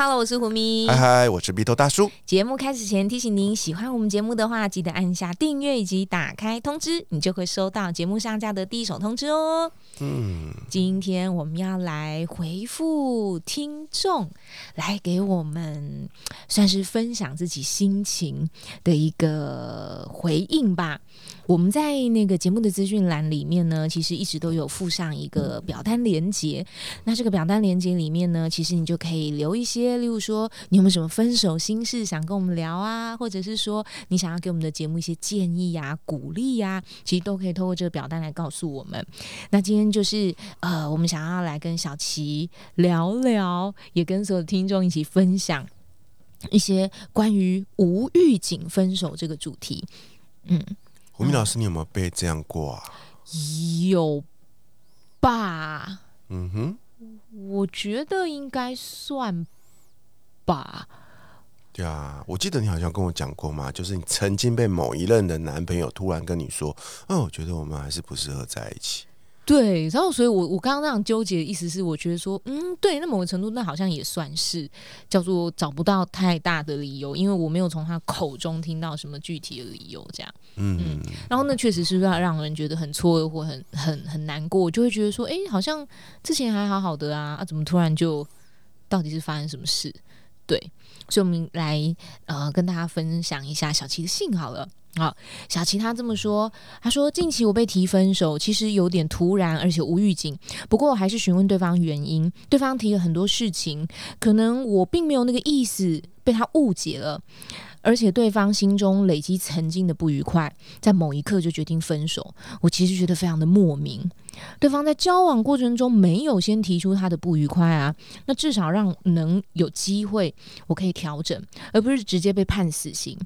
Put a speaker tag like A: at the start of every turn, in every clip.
A: Hello，Hello，我是胡咪。
B: 嗨嗨，我是鼻头大叔。
A: 节目开始前提醒您，喜欢我们节目的话，记得按下订阅以及打开通知，你就会收到节目上架的第一手通知哦。嗯，今天我们要来回复听众，来给我们算是分享自己心情的一个回应吧。我们在那个节目的资讯栏里面呢，其实一直都有附上一个表单连接。那这个表单连接里面呢，其实你就可以留一些，例如说你有没有什么分手心事想跟我们聊啊，或者是说你想要给我们的节目一些建议呀、鼓励呀，其实都可以透过这个表单来告诉我们。那今天就是呃，我们想要来跟小琪聊聊，也跟所有听众一起分享一些关于无预警分手这个主题。
B: 嗯。吴明老师，你有没有被这样过啊？
A: 有吧。嗯哼，我觉得应该算吧。
B: 对啊，我记得你好像跟我讲过嘛，就是你曾经被某一任的男朋友突然跟你说：“嗯，我觉得我们还是不适合在一起。”
A: 对，然后所以，我我刚刚那样纠结的意思是，我觉得说，嗯，对，那某个程度，那好像也算是叫做找不到太大的理由，因为我没有从他口中听到什么具体的理由，这样，嗯，然后那确实是让让人觉得很错愕或很很很难过，就会觉得说，哎，好像之前还好好的啊，啊，怎么突然就到底是发生什么事？对，所以我们来呃跟大家分享一下小七的信好了。好，小琪他这么说，他说近期我被提分手，其实有点突然，而且无预警。不过我还是询问对方原因，对方提了很多事情，可能我并没有那个意思，被他误解了。而且对方心中累积曾经的不愉快，在某一刻就决定分手，我其实觉得非常的莫名。对方在交往过程中没有先提出他的不愉快啊，那至少让能有机会我可以调整，而不是直接被判死刑。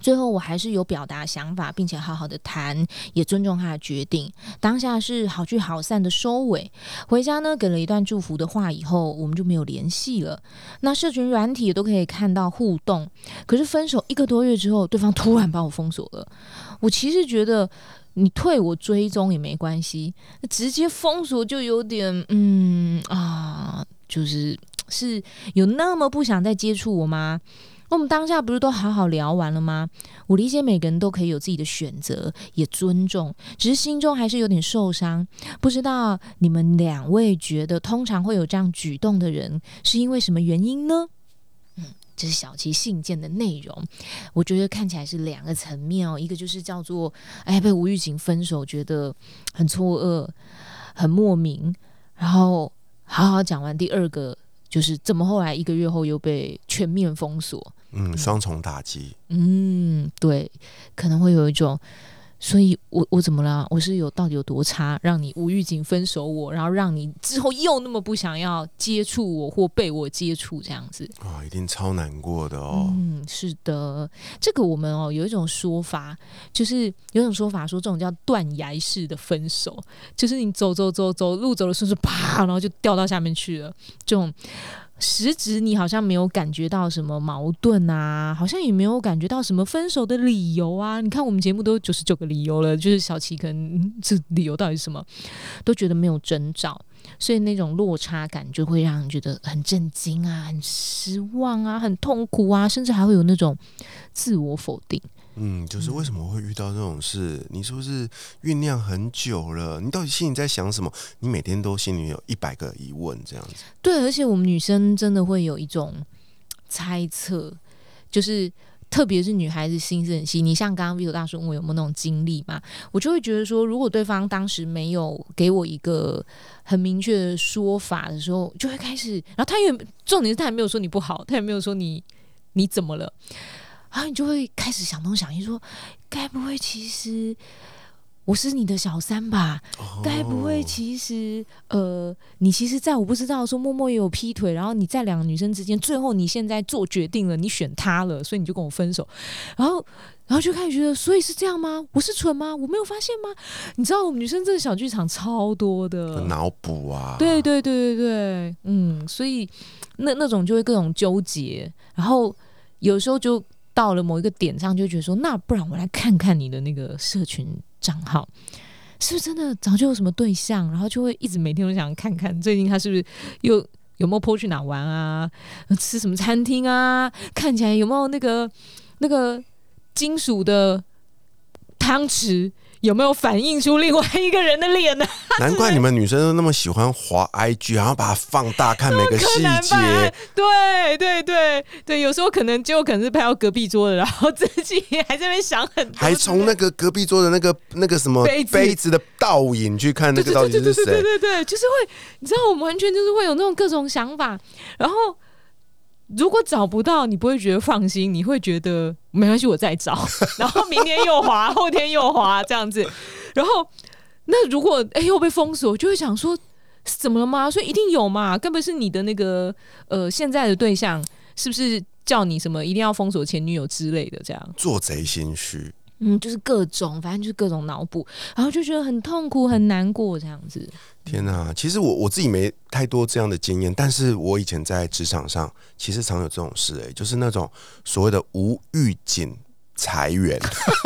A: 最后，我还是有表达想法，并且好好的谈，也尊重他的决定。当下是好聚好散的收尾。回家呢，给了一段祝福的话，以后我们就没有联系了。那社群软体都可以看到互动，可是分手一个多月之后，对方突然把我封锁了。我其实觉得，你退我追踪也没关系，直接封锁就有点，嗯啊，就是是有那么不想再接触我吗？那我们当下不是都好好聊完了吗？我理解每个人都可以有自己的选择，也尊重，只是心中还是有点受伤。不知道你们两位觉得，通常会有这样举动的人，是因为什么原因呢？嗯，这是小琪信件的内容。我觉得看起来是两个层面哦，一个就是叫做哎被吴玉景分手，觉得很错愕、很莫名，然后好好讲完第二个。就是怎么后来一个月后又被全面封锁？
B: 嗯，双重打击。
A: 嗯，对，可能会有一种。所以，我我怎么了？我是有到底有多差，让你无预警分手我，然后让你之后又那么不想要接触我或被我接触这样子
B: 啊，一定超难过的哦。
A: 嗯，是的，这个我们哦有一种说法，就是有种说法说这种叫断崖式的分手，就是你走走走走路走的顺顺啪，然后就掉到下面去了，这种。实质你好像没有感觉到什么矛盾啊，好像也没有感觉到什么分手的理由啊。你看我们节目都九十九个理由了，就是小琪可能这理由到底是什么，都觉得没有征兆，所以那种落差感就会让人觉得很震惊啊、很失望啊、很痛苦啊，甚至还会有那种自我否定。
B: 嗯，就是为什么会遇到这种事？你是不是酝酿很久了？你到底心里在想什么？你每天都心里有一百个疑问，这样子。
A: 对，而且我们女生真的会有一种猜测，就是特别是女孩子心思很细。你像刚刚 Vito 大叔问我有没有那种经历嘛？我就会觉得说，如果对方当时没有给我一个很明确的说法的时候，就会开始。然后他也重点是他也没有说你不好，他也没有说你你怎么了。然后你就会开始想东想西，说该不会其实我是你的小三吧？该不会其实呃，你其实在我不知道说，默默也有劈腿，然后你在两个女生之间，最后你现在做决定了，你选他了，所以你就跟我分手，然后然后就开始觉得，所以是这样吗？我是蠢吗？我没有发现吗？你知道我们女生这个小剧场超多的，
B: 脑补啊，
A: 对对对对对，嗯，所以那那种就会各种纠结，然后有时候就到了某一个点上，就觉得说，那不然我来看看你的那个社群账号，是不是真的早就有什么对象？然后就会一直每天都想看看最近他是不是又有没有跑去哪玩啊，吃什么餐厅啊，看起来有没有那个那个金属的汤匙。有没有反映出另外一个人的脸呢？
B: 难怪你们女生都那么喜欢滑 IG，然后把它放大看每个细节。
A: 对对对对，有时候可能就可能是拍到隔壁桌的，然后自己还在那边想很多，
B: 还从那个隔壁桌的那个那个什么杯子的倒影去看那个到底是谁？
A: 对对对，就是会，你知道，我们完全就是会有那种各种想法，然后。如果找不到，你不会觉得放心，你会觉得没关系，我再找。然后明天又滑，后天又滑，这样子。然后那如果哎又被封锁，就会想说怎么了吗？所以一定有嘛？根本是你的那个呃现在的对象，是不是叫你什么一定要封锁前女友之类的？这样
B: 做贼心虚。
A: 嗯，就是各种，反正就是各种脑补，然后就觉得很痛苦、很难过这样子。
B: 天哪，其实我我自己没太多这样的经验，但是我以前在职场上其实常有这种事，哎，就是那种所谓的无预警裁员。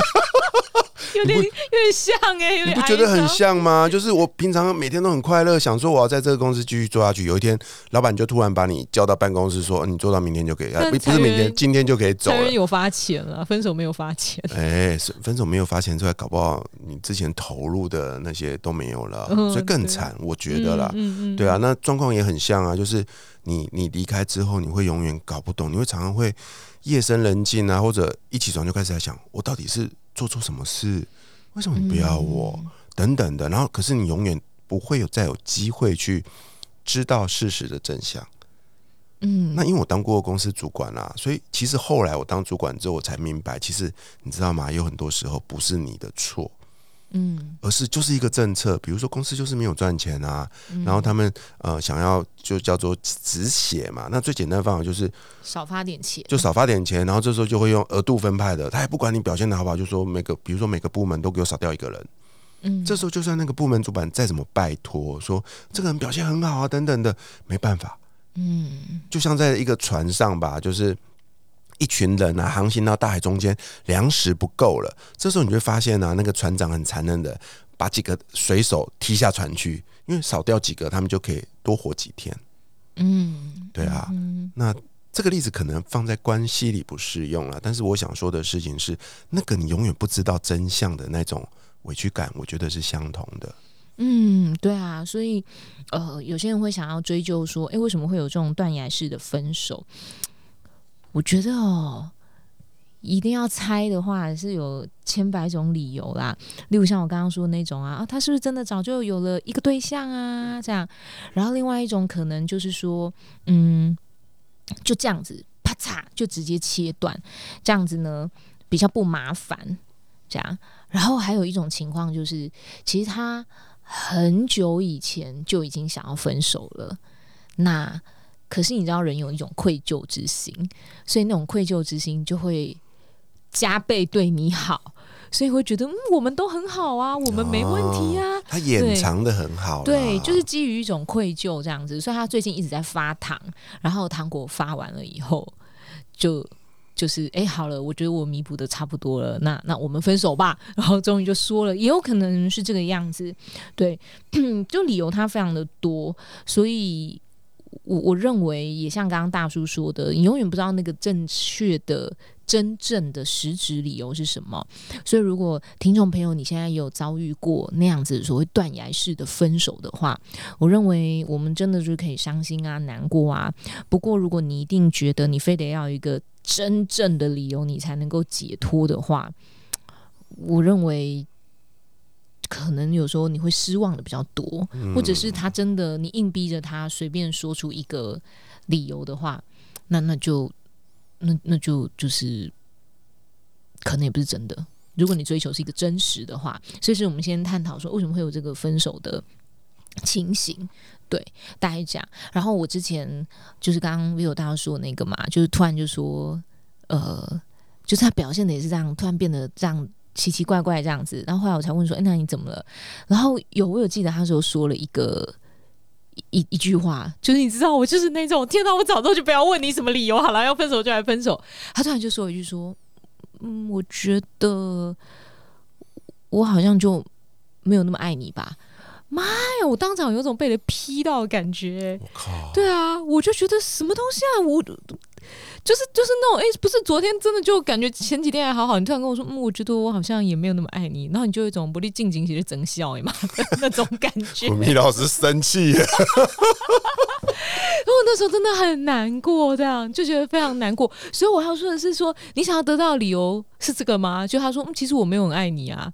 A: 有点有点像哎，
B: 你不觉得很像吗？就是我平常每天都很快乐，想说我要在这个公司继续做下去。有一天，老板就突然把你叫到办公室，说你做到明天就可以，不不是明天，今天就可以走了。
A: 有发钱了，分手没有发钱。
B: 哎，分手没有发钱出来，搞不好你之前投入的那些都没有了，所以更惨。我觉得啦，对啊，那状况也很像啊，就是你你离开之后，你会永远搞不懂，你会常常会夜深人静啊，或者一起床就开始在想，我到底是。做错什么事？为什么你不要我？等等的，然后可是你永远不会有再有机会去知道事实的真相。嗯，那因为我当过公司主管啊，所以其实后来我当主管之后，我才明白，其实你知道吗？有很多时候不是你的错。嗯，而是就是一个政策，比如说公司就是没有赚钱啊，然后他们呃想要就叫做止血嘛，那最简单的方法就是
A: 少发点钱，
B: 就少发点钱，然后这时候就会用额度分派的，他也不管你表现的好不好，就说每个比如说每个部门都给我少掉一个人，嗯，这时候就算那个部门主管再怎么拜托说这个人表现很好啊等等的，没办法，嗯，就像在一个船上吧，就是。一群人啊，航行到大海中间，粮食不够了。这时候你会发现啊，那个船长很残忍的，把几个水手踢下船去，因为少掉几个，他们就可以多活几天。嗯，对啊。那这个例子可能放在关系里不适用了，但是我想说的事情是，那个你永远不知道真相的那种委屈感，我觉得是相同的。
A: 嗯，对啊。所以呃，有些人会想要追究说，哎，为什么会有这种断崖式的分手？我觉得哦，一定要猜的话是有千百种理由啦。例如像我刚刚说的那种啊，啊，他是不是真的早就有了一个对象啊？这样，然后另外一种可能就是说，嗯，就这样子，啪嚓就直接切断，这样子呢比较不麻烦。这样，然后还有一种情况就是，其实他很久以前就已经想要分手了，那。可是你知道，人有一种愧疚之心，所以那种愧疚之心就会加倍对你好，所以会觉得嗯，我们都很好啊，我们没问题啊。
B: 他掩藏的很好，
A: 对，就是基于一种愧疚这样子，所以他最近一直在发糖，然后糖果发完了以后，就就是哎，好了，我觉得我弥补的差不多了，那那我们分手吧。然后终于就说了，也有可能是这个样子，对，就理由他非常的多，所以。我我认为也像刚刚大叔说的，你永远不知道那个正确的、真正的实质理由是什么。所以，如果听众朋友你现在有遭遇过那样子所谓断崖式的分手的话，我认为我们真的就可以伤心啊、难过啊。不过，如果你一定觉得你非得要一个真正的理由你才能够解脱的话，我认为。可能有时候你会失望的比较多，或者是他真的你硬逼着他随便说出一个理由的话，那那就那那就就是可能也不是真的，如果你追求是一个真实的话，所以是我们先探讨说为什么会有这个分手的情形。对，大概讲。然后我之前就是刚刚 vivo 大家说那个嘛，就是突然就说，呃，就是他表现的也是这样，突然变得这样奇奇怪怪这样子。然后后来我才问说，哎，那你怎么了？然后有我有记得他时候说了一个一一句话，就是你知道我就是那种，天哪，我早知道就不要问你什么理由好了，要分手就来分手。他突然就说一句说，嗯，我觉得我好像就没有那么爱你吧。妈呀！我当场有种被人劈到的感觉。
B: 我靠！
A: 对啊，我就觉得什么东西啊，我就是就是那种哎，不是昨天真的就感觉前几天还好好，你突然跟我说，嗯，我觉得我好像也没有那么爱你，然后你就有一种不利近景其实真笑哎嘛那种感觉。
B: 米老师生气了，
A: 我那时候真的很难过，这样就觉得非常难过。所以我要说的是，说你想要得到的理由是这个吗？就他说，嗯，其实我没有很爱你啊。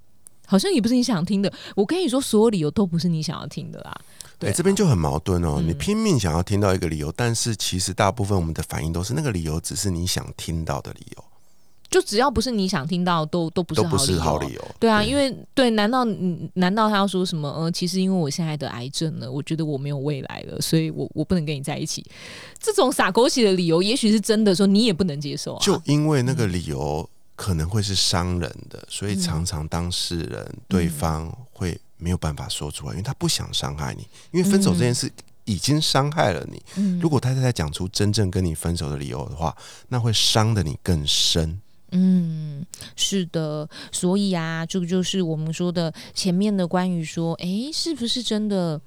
A: 好像也不是你想听的。我跟你说，所有理由都不是你想要听的啦。
B: 对，这边就很矛盾哦。你拼命想要听到一个理由，但是其实大部分我们的反应都是那个理由只是你想听到的理由。
A: 就只要不是你想听到，都都不是
B: 不是好理由。
A: 对啊，因为对，难道难道他要说什么？呃，其实因为我现在得癌症了，我觉得我没有未来了，所以我我不能跟你在一起。这种撒狗血的理由，也许是真的，说你也不能接受啊。
B: 就因为那个理由。可能会是伤人的，所以常常当事人对方会没有办法说出来，因为他不想伤害你。因为分手这件事已经伤害了你。如果他再讲出真正跟你分手的理由的话，那会伤的你更深。
A: 嗯，是的。所以啊，这个就是我们说的前面的关于说，哎，是不是真的？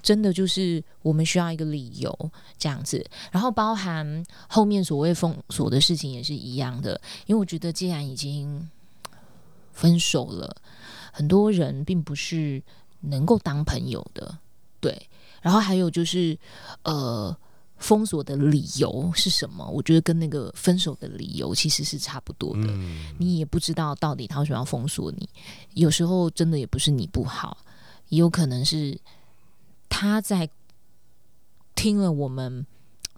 A: 真的就是我们需要一个理由这样子，然后包含后面所谓封锁的事情也是一样的，因为我觉得既然已经分手了，很多人并不是能够当朋友的，对。然后还有就是，呃，封锁的理由是什么？我觉得跟那个分手的理由其实是差不多的。你也不知道到底他为什么要封锁你，有时候真的也不是你不好，也有可能是。他在听了我们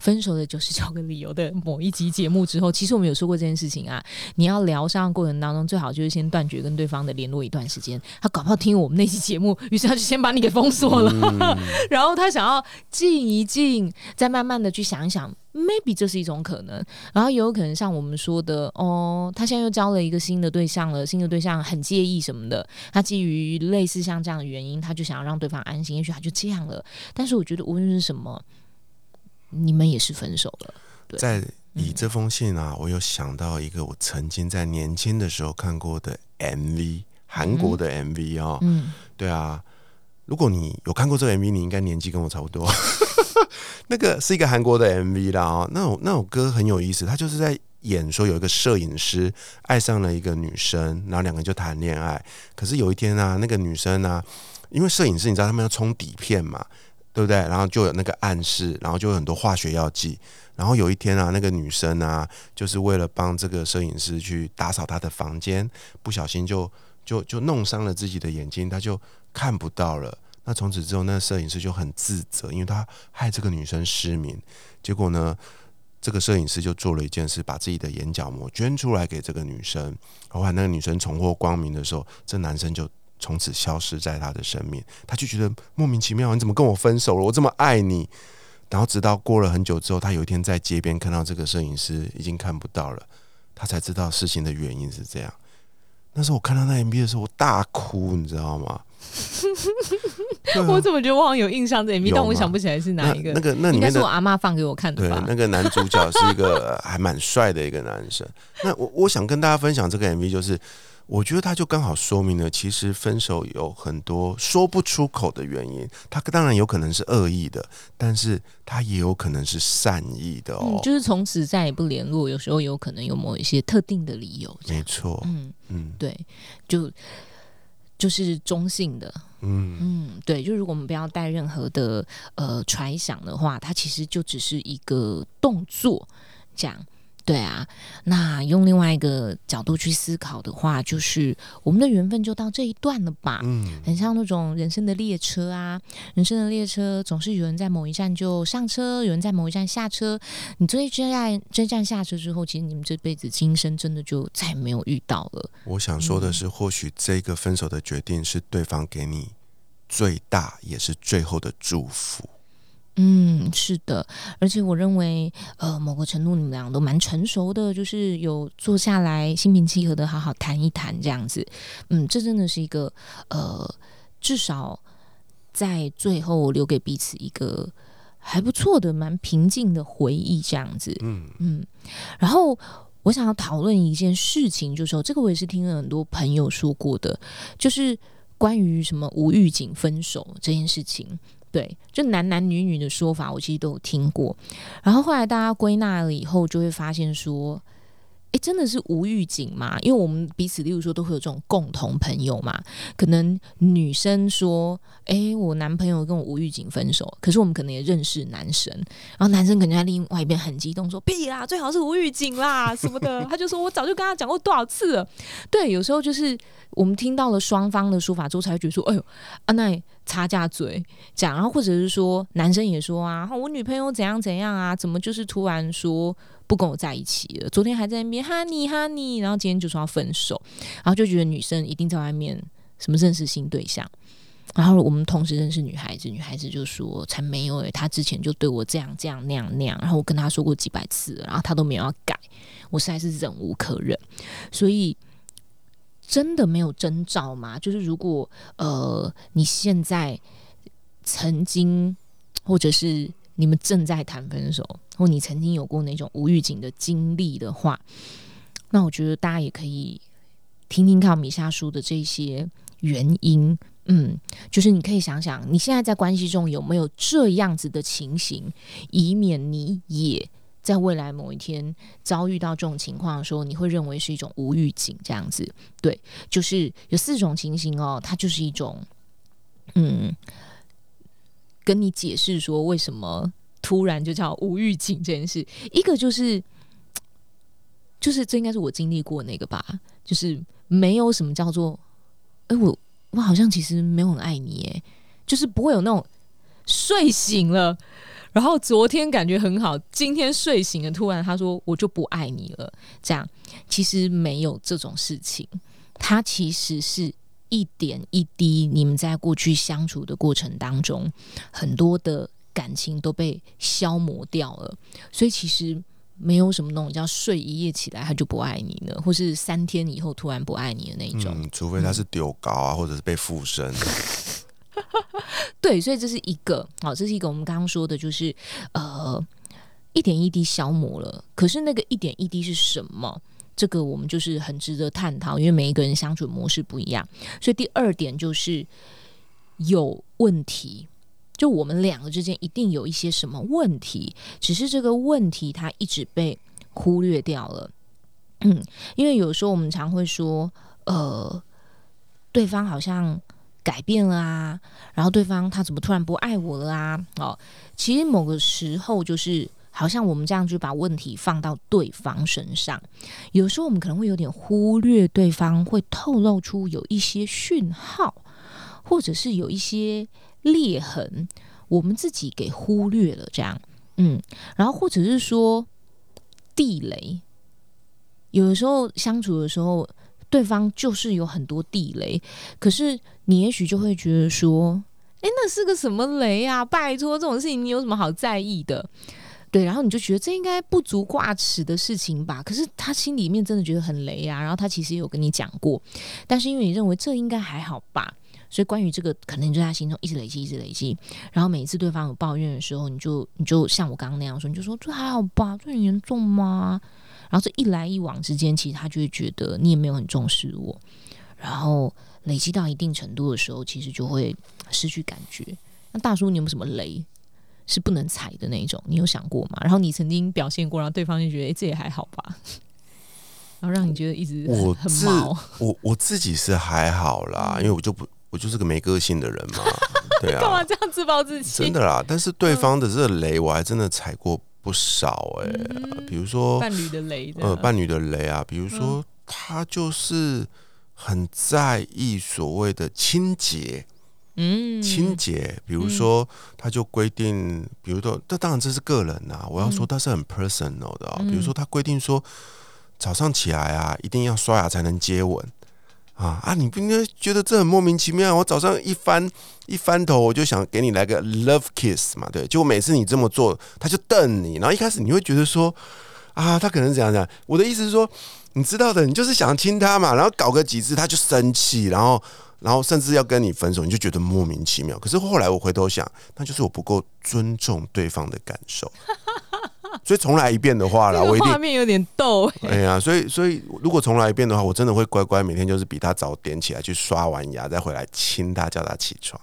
A: 分手的九十九个理由的某一集节目之后，其实我们有说过这件事情啊。你要疗伤过程当中，最好就是先断绝跟对方的联络一段时间。他搞不好听我们那期节目，于是他就先把你给封锁了。然后他想要静一静，再慢慢的去想一想，maybe 这是一种可能。然后也有可能像我们说的，哦，他现在又交了一个新的对象了，新的对象很介意什么的。他基于类似像这样的原因，他就想要让对方安心，也许他就这样了。但是我觉得无论是什么。你们也是分手了。
B: 在以这封信啊，我有想到一个我曾经在年轻的时候看过的 MV，韩国的 MV 啊。嗯，对啊。如果你有看过这个 MV，你应该年纪跟我差不多。那个是一个韩国的 MV 啦哦，那首那首歌很有意思，他就是在演说有一个摄影师爱上了一个女生，然后两个人就谈恋爱。可是有一天啊，那个女生啊，因为摄影师你知道他们要冲底片嘛。对不对？然后就有那个暗示，然后就有很多化学药剂。然后有一天啊，那个女生啊，就是为了帮这个摄影师去打扫他的房间，不小心就就就弄伤了自己的眼睛，他就看不到了。那从此之后，那摄影师就很自责，因为他害这个女生失明。结果呢，这个摄影师就做了一件事，把自己的眼角膜捐出来给这个女生。后来那个女生重获光明的时候，这男生就。从此消失在他的生命，他就觉得莫名其妙，你怎么跟我分手了？我这么爱你。然后直到过了很久之后，他有一天在街边看到这个摄影师已经看不到了，他才知道事情的原因是这样。那时候我看到那 MV 的时候，我大哭，你知道吗？
A: 我怎么觉得我好像有印象这 MV，但我想不起来是哪一个。
B: 那个那里
A: 面是我阿妈放给我看的
B: 吧？那个男主角是一个 还蛮帅的一个男生。那我我想跟大家分享这个 MV，就是。我觉得他就刚好说明了，其实分手有很多说不出口的原因。他当然有可能是恶意的，但是他也有可能是善意的哦。
A: 就是从此再也不联络，有时候有可能有某一些特定的理由。
B: 没错，
A: 嗯嗯，对，就就是中性的，嗯嗯，对，就如果我们不要带任何的呃揣想的话，它其实就只是一个动作，这样。对啊，那用另外一个角度去思考的话，就是我们的缘分就到这一段了吧？嗯，很像那种人生的列车啊，人生的列车总是有人在某一站就上车，有人在某一站下车。你这一站这站下车之后，其实你们这辈子今生真的就再也没有遇到了。
B: 我想说的是，或许这个分手的决定是对方给你最大也是最后的祝福。
A: 嗯，是的，而且我认为，呃，某个程度你们俩都蛮成熟的，就是有坐下来心平气和的好好谈一谈这样子。嗯，这真的是一个，呃，至少在最后留给彼此一个还不错的、蛮平静的回忆这样子。嗯嗯，然后我想要讨论一件事情，就是说这个我也是听了很多朋友说过的，就是关于什么无预警分手这件事情。对，就男男女女的说法，我其实都有听过。然后后来大家归纳了以后，就会发现说。哎，真的是无预警吗？因为我们彼此，例如说，都会有这种共同朋友嘛。可能女生说：“哎，我男朋友跟我无预警分手。”可是我们可能也认识男生，然后男生可能在另外一边很激动说：“屁啦，最好是无预警啦 什么的。”他就说：“我早就跟他讲过多少次了。”对，有时候就是我们听到了双方的说法之后，才会觉得说：“哎呦，啊那插架嘴讲。”然后或者是说，男生也说：“啊，我女朋友怎样怎样啊？怎么就是突然说？”不跟我在一起了。昨天还在那边哈你哈你，然后今天就说要分手，然后就觉得女生一定在外面什么认识新对象。然后我们同时认识女孩子，女孩子就说才没有诶，她之前就对我这样这样那样那样。然后我跟她说过几百次，然后她都没有要改，我实在是忍无可忍。所以真的没有征兆吗？就是如果呃你现在曾经或者是。你们正在谈分手，或你曾经有过那种无预警的经历的话，那我觉得大家也可以听听看米夏说的这些原因。嗯，就是你可以想想，你现在在关系中有没有这样子的情形，以免你也在未来某一天遭遇到这种情况的时候，你会认为是一种无预警这样子。对，就是有四种情形哦，它就是一种，嗯。跟你解释说为什么突然就叫无预警这件事，一个就是，就是这应该是我经历过那个吧，就是没有什么叫做，哎，我我好像其实没有很爱你，哎，就是不会有那种睡醒了，然后昨天感觉很好，今天睡醒了，突然他说我就不爱你了，这样其实没有这种事情，他其实是。一点一滴，你们在过去相处的过程当中，很多的感情都被消磨掉了。所以其实没有什么那种叫睡一夜起来他就不爱你了，或是三天以后突然不爱你的那种。
B: 除非他是丢高啊，或者是被附身。
A: 对，所以这是一个好，这是一个我们刚刚说的，就是呃一点一滴消磨了。可是那个一点一滴是什么？这个我们就是很值得探讨，因为每一个人相处模式不一样，所以第二点就是有问题，就我们两个之间一定有一些什么问题，只是这个问题它一直被忽略掉了。嗯，因为有时候我们常会说，呃，对方好像改变了啊，然后对方他怎么突然不爱我了啊？哦，其实某个时候就是。好像我们这样就把问题放到对方身上，有时候我们可能会有点忽略对方会透露出有一些讯号，或者是有一些裂痕，我们自己给忽略了。这样，嗯，然后或者是说地雷，有的时候相处的时候，对方就是有很多地雷，可是你也许就会觉得说，诶，那是个什么雷啊？拜托，这种事情你有什么好在意的？对，然后你就觉得这应该不足挂齿的事情吧？可是他心里面真的觉得很雷啊。然后他其实也有跟你讲过，但是因为你认为这应该还好吧，所以关于这个可能就在心中一直累积，一直累积。然后每一次对方有抱怨的时候，你就你就像我刚刚那样说，你就说这还好吧，这很严重吗？然后这一来一往之间，其实他就会觉得你也没有很重视我。然后累积到一定程度的时候，其实就会失去感觉。那大叔，你有没有什么雷？是不能踩的那种，你有想过吗？然后你曾经表现过，然后对方就觉得，哎，这也还好吧，然后让你觉得一直
B: 我
A: 很毛。
B: 我我自己是还好啦，因为我就不，我就是个没个性的人嘛，对啊，
A: 干嘛这样自暴自弃？
B: 真的啦，但是对方的这个雷，我还真的踩过不少哎，比如说
A: 伴侣的雷，
B: 呃，伴侣的雷啊，比如说他就是很在意所谓的清洁。嗯，清洁，比如说，他就规定，比如说，这当然这是个人呐。我要说，他是很 personal 的啊。比如说，他规定说，早上起来啊，一定要刷牙才能接吻啊啊！你不应该觉得这很莫名其妙？我早上一翻一翻头，我就想给你来个 love kiss 嘛，对。结果每次你这么做，他就瞪你。然后一开始你会觉得说，啊，他可能怎样讲？我的意思是说，你知道的，你就是想亲他嘛，然后搞个几次他就生气，然后。然后甚至要跟你分手，你就觉得莫名其妙。可是后来我回头想，那就是我不够尊重对方的感受。所以重来一遍的话了，我一定
A: 画面有点逗。
B: 哎呀，所以所以如果重来一遍的话，我真的会乖乖每天就是比他早点起来去刷完牙，再回来亲他，叫他起床。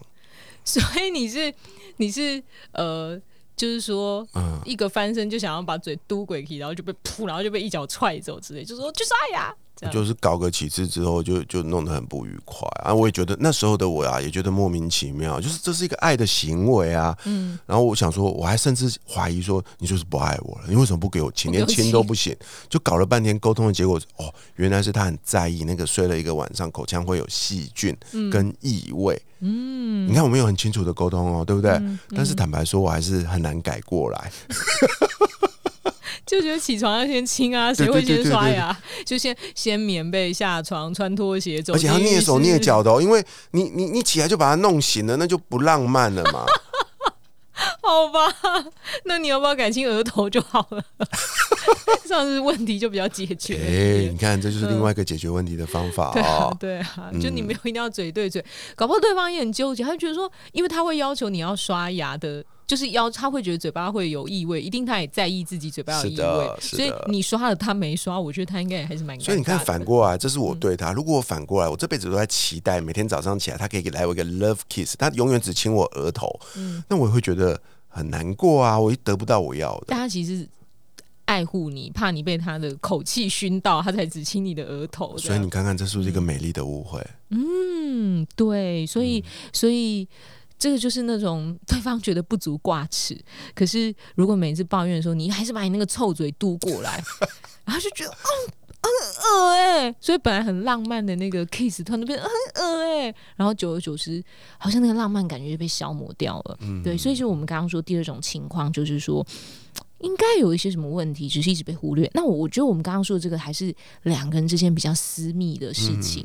A: 所以你是你是呃，就是说，嗯，一个翻身就想要把嘴嘟鬼气，然后就被扑，然后就被一脚踹走之类，就说去刷牙。
B: 就是搞个几次之后，就就弄得很不愉快啊！我也觉得那时候的我啊，也觉得莫名其妙，就是这是一个爱的行为啊。嗯，然后我想说，我还甚至怀疑说，你就是不爱我了，你为什么不给我亲，连亲都不行？就搞了半天沟通的结果，哦，原来是他很在意那个睡了一个晚上，口腔会有细菌跟异味。嗯，你看我们有很清楚的沟通哦，对不对？但是坦白说，我还是很难改过来。
A: 就觉得起床要先亲啊，谁会先刷牙？就先先棉被下床，穿拖鞋走，
B: 而且要蹑手蹑脚的哦，因为你你你起来就把它弄醒了，那就不浪漫了嘛。
A: 好吧，那你要不要改亲额头就好了？这样子问题就比较解决。
B: 哎，你看，这就是另外一个解决问题的方法
A: 啊。对啊，就你没有一定要嘴对嘴，搞不好对方也很纠结，他就觉得说，因为他会要求你要刷牙的。就是要他会觉得嘴巴会有异味，一定他也在意自己嘴巴有异味，所以你刷了他没刷，我觉得他应该也还是蛮。
B: 所以你看反过来，这是我对他。如果我反过来，我这辈子都在期待每天早上起来，他可以来我一个 love kiss，他永远只亲我额头，嗯，那我会觉得很难过啊，我得不到我要的。
A: 但他其实爱护你，怕你被他的口气熏到，他才只亲你的额头。
B: 所以你看看，这是不是一个美丽的误会？
A: 嗯，对，所以所以。这个就是那种对方觉得不足挂齿，可是如果每次抱怨的时候，你还是把你那个臭嘴嘟过来，然后就觉得嗯很恶哎，所以本来很浪漫的那个 kiss 突然变得很恶哎，然后久而久之，好像那个浪漫感觉就被消磨掉了。嗯对，所以就我们刚刚说第二种情况，就是说。应该有一些什么问题，只是一直被忽略。那我我觉得我们刚刚说的这个还是两个人之间比较私密的事情，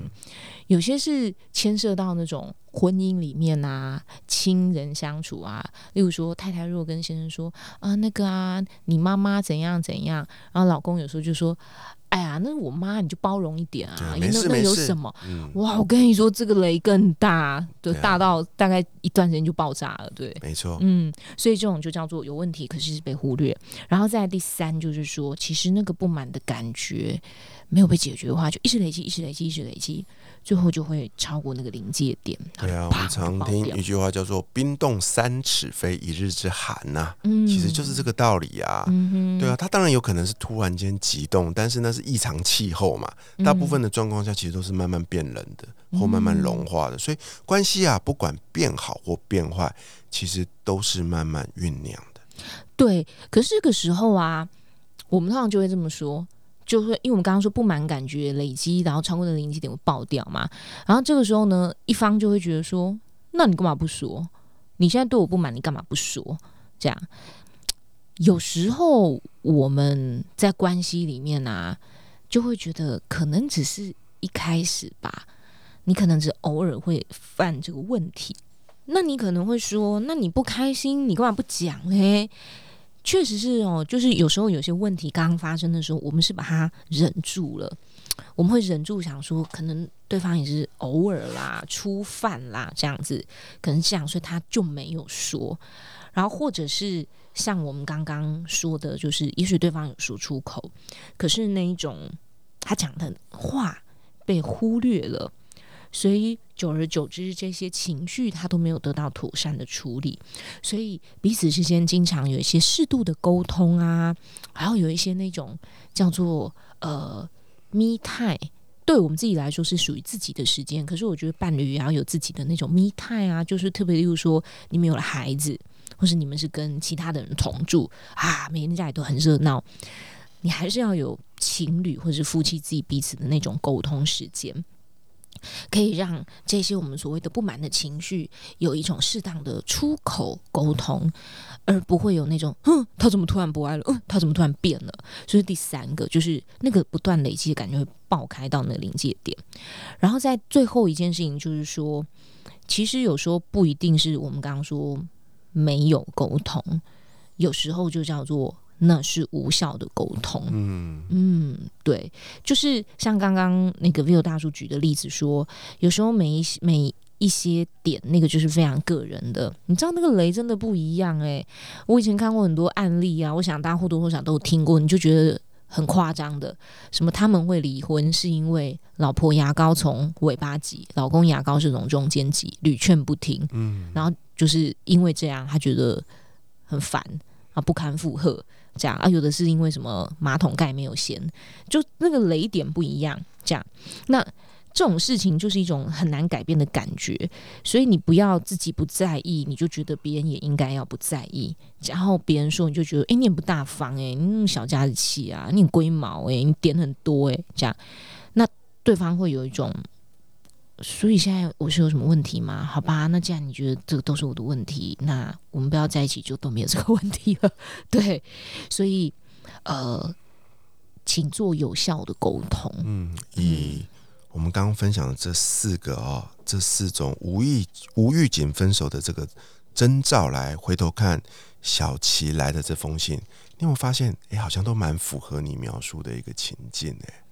A: 有些是牵涉到那种婚姻里面啊，亲人相处啊。例如说，太太如果跟先生说啊，那个啊，你妈妈怎样怎样，然后老公有时候就说。哎呀，那我妈你就包容一点啊，那那有什么？哇，我跟你说，这个雷更大，就大到大概一段时间就爆炸了，对，
B: 没错，
A: 嗯，所以这种就叫做有问题，可是是被忽略。然后再第三就是说，其实那个不满的感觉没有被解决的话，就一直累积，一直累积，一直累积。最后就会超过那个临界点。
B: 对啊，我们常听一句话叫做“冰冻三尺非一日之寒”呐，嗯，其实就是这个道理啊。嗯对啊，它当然有可能是突然间急冻，但是那是异常气候嘛。大部分的状况下，其实都是慢慢变冷的，或慢慢融化的。所以关系啊，不管变好或变坏，其实都是慢慢酝酿的。
A: 对，可是这个时候啊，我们通常就会这么说。就是因为我们刚刚说不满感觉累积，然后超过的临界点会爆掉嘛。然后这个时候呢，一方就会觉得说：“那你干嘛不说？你现在对我不满，你干嘛不说？”这样，有时候我们在关系里面啊，就会觉得可能只是一开始吧，你可能只偶尔会犯这个问题。那你可能会说：“那你不开心，你干嘛不讲嘞？”确实是哦，就是有时候有些问题刚刚发生的时候，我们是把它忍住了，我们会忍住想说，可能对方也是偶尔啦、初犯啦这样子，可能这样，所以他就没有说。然后或者是像我们刚刚说的，就是也许对方有说出口，可是那一种他讲的话被忽略了。所以久而久之，这些情绪他都没有得到妥善的处理，所以彼此之间经常有一些适度的沟通啊，还要有一些那种叫做呃 me time，对我们自己来说是属于自己的时间。可是我觉得伴侣也要有自己的那种 me time 啊，就是特别例如说你们有了孩子，或是你们是跟其他的人同住啊，每天家里都很热闹，你还是要有情侣或是夫妻自己彼此的那种沟通时间。可以让这些我们所谓的不满的情绪有一种适当的出口沟通，而不会有那种“哼，他怎么突然不爱了？嗯，他怎么突然变了？”所以第三个就是那个不断累积的感觉会爆开到那个临界点。然后在最后一件事情就是说，其实有时候不一定是我们刚刚说没有沟通，有时候就叫做。那是无效的沟通。嗯嗯，对，就是像刚刚那个 v i o 大叔举的例子说，有时候每一每一些点，那个就是非常个人的。你知道那个雷真的不一样哎。我以前看过很多案例啊，我想大家或多或少都有听过，你就觉得很夸张的。什么他们会离婚是因为老婆牙膏从尾巴挤，老公牙膏是从中间挤，屡劝不听。嗯，然后就是因为这样，他觉得很烦啊，不堪负荷。这样啊，有的是因为什么马桶盖没有掀，就那个雷点不一样。这样，那这种事情就是一种很难改变的感觉，所以你不要自己不在意，你就觉得别人也应该要不在意。然后别人说，你就觉得，哎，你也不大方，哎，你那么小家子气啊，你龟毛，哎，你点很多，哎，这样，那对方会有一种。所以现在我是有什么问题吗？好吧，那既然你觉得这个都是我的问题，那我们不要在一起，就都没有这个问题了。对，所以呃，请做有效的沟通。
B: 嗯，以我们刚刚分享的这四个哦，这四种无意无预警分手的这个征兆来回头看小琪来的这封信，你有没有发现？哎，好像都蛮符合你描述的一个情境哎。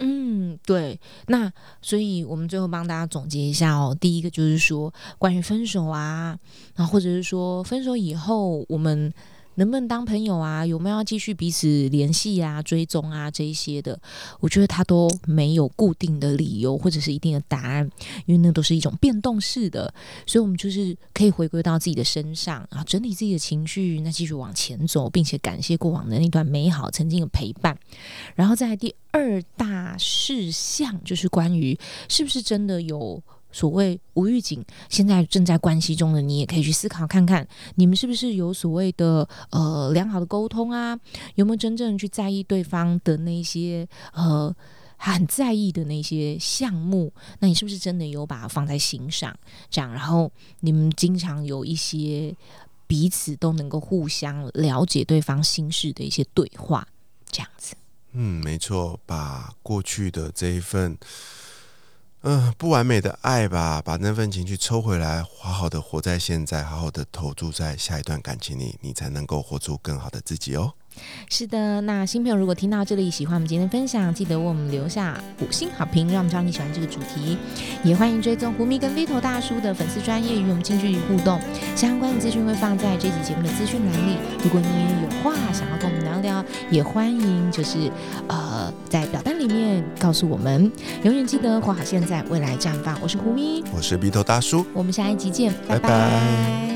A: 嗯，对，那所以我们最后帮大家总结一下哦。第一个就是说，关于分手啊，然后或者是说分手以后我们。能不能当朋友啊？有没有要继续彼此联系啊、追踪啊这一些的？我觉得他都没有固定的理由或者是一定的答案，因为那都是一种变动式的。所以，我们就是可以回归到自己的身上啊，整理自己的情绪，那继续往前走，并且感谢过往的那段美好曾经的陪伴。然后，在第二大事项就是关于是不是真的有。所谓无预警，现在正在关系中的你也可以去思考看看，你们是不是有所谓的呃良好的沟通啊？有没有真正去在意对方的那些呃很在意的那些项目？那你是不是真的有把它放在心上？这样，然后你们经常有一些彼此都能够互相了解对方心事的一些对话，这样子。
B: 嗯，没错，把过去的这一份。嗯，不完美的爱吧，把那份情绪抽回来，好好的活在现在，好好的投注在下一段感情里，你才能够活出更好的自己哦。
A: 是的，那新朋友如果听到这里喜欢我们今天的分享，记得为我们留下五星好评，让我们知道你喜欢这个主题。也欢迎追踪胡咪跟 V 头大叔的粉丝专业，与我们近距离互动。相关的资讯会放在这集节目的资讯栏里。如果你也有话想要跟我们聊聊，也欢迎就是呃在表单里面告诉我们。永远记得活好现在，未来绽放。我是胡咪，
B: 我是 V 头大叔，
A: 我们下一集见，拜拜。